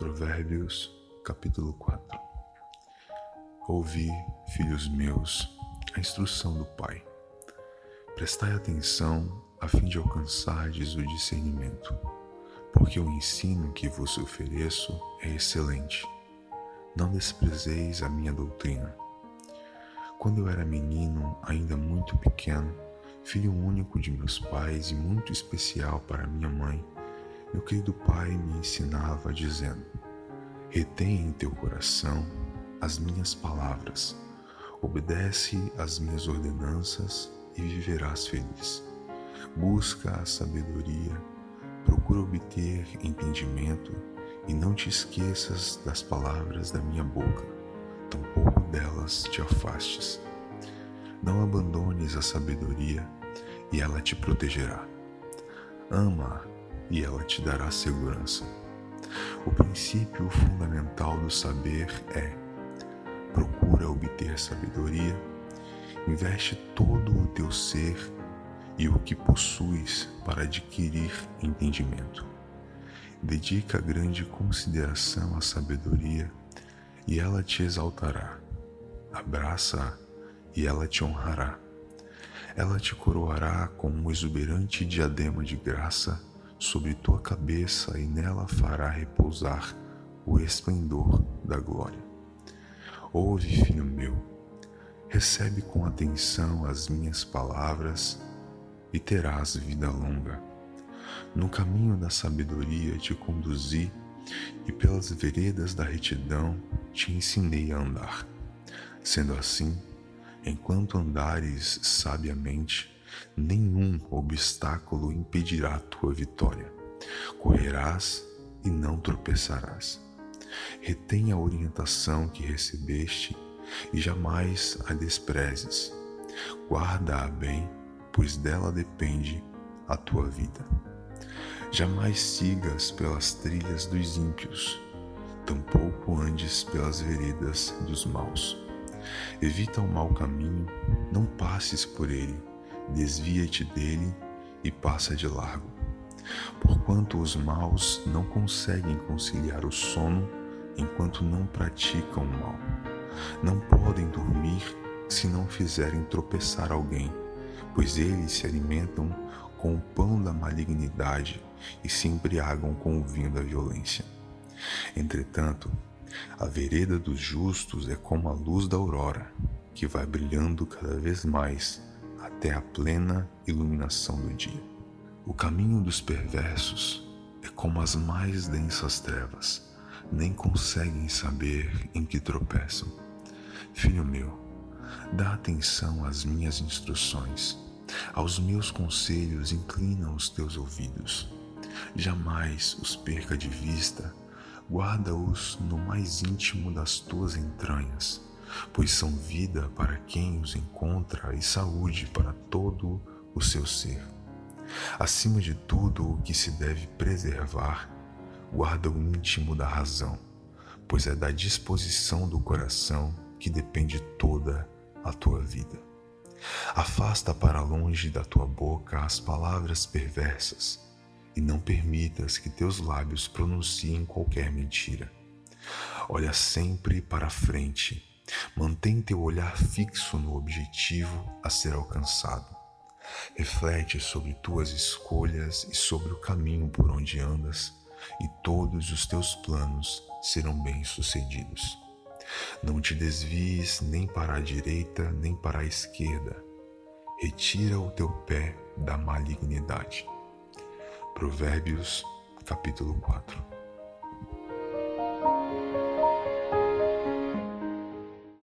Provérbios, capítulo 4 Ouvi, filhos meus, a instrução do Pai. Prestai atenção a fim de alcançardes o discernimento, porque o ensino que vos ofereço é excelente. Não desprezeis a minha doutrina. Quando eu era menino, ainda muito pequeno, filho único de meus pais e muito especial para minha mãe, meu querido pai me ensinava dizendo: Retém em teu coração as minhas palavras, obedece às minhas ordenanças e viverás feliz. Busca a sabedoria, procura obter entendimento e não te esqueças das palavras da minha boca, tampouco delas te afastes. Não abandones a sabedoria e ela te protegerá. Ama e ela te dará segurança. O princípio fundamental do saber é: procura obter sabedoria, investe todo o teu ser e o que possuis para adquirir entendimento. Dedica grande consideração à sabedoria e ela te exaltará. Abraça-a e ela te honrará. Ela te coroará com um exuberante diadema de graça sobre tua cabeça e nela fará repousar o esplendor da glória. Ouve, filho meu, recebe com atenção as minhas palavras e terás vida longa. No caminho da sabedoria te conduzi e pelas veredas da retidão te ensinei a andar. Sendo assim, enquanto andares sabiamente, nenhum obstáculo impedirá tua vitória. Correrás e não tropeçarás. Retém a orientação que recebeste e jamais a desprezes. Guarda-a bem, pois dela depende a tua vida. Jamais sigas pelas trilhas dos ímpios, tampouco andes pelas veredas dos maus. Evita o mau caminho, não passes por ele desvia-te dele e passa de largo. Porquanto os maus não conseguem conciliar o sono enquanto não praticam o mal. Não podem dormir se não fizerem tropeçar alguém, pois eles se alimentam com o pão da malignidade e se embriagam com o vinho da violência. Entretanto, a vereda dos justos é como a luz da aurora, que vai brilhando cada vez mais até a plena iluminação do dia. O caminho dos perversos é como as mais densas trevas, nem conseguem saber em que tropeçam. Filho meu, dá atenção às minhas instruções, aos meus conselhos inclina os teus ouvidos. Jamais os perca de vista, guarda-os no mais íntimo das tuas entranhas pois são vida para quem os encontra e saúde para todo o seu ser. Acima de tudo o que se deve preservar, guarda o íntimo da razão, pois é da disposição do coração que depende toda a tua vida. Afasta para longe da tua boca as palavras perversas e não permitas que teus lábios pronunciem qualquer mentira. Olha sempre para frente Mantém teu olhar fixo no objetivo a ser alcançado. Reflete sobre tuas escolhas e sobre o caminho por onde andas, e todos os teus planos serão bem-sucedidos. Não te desvies nem para a direita nem para a esquerda. Retira o teu pé da malignidade. Provérbios, capítulo 4.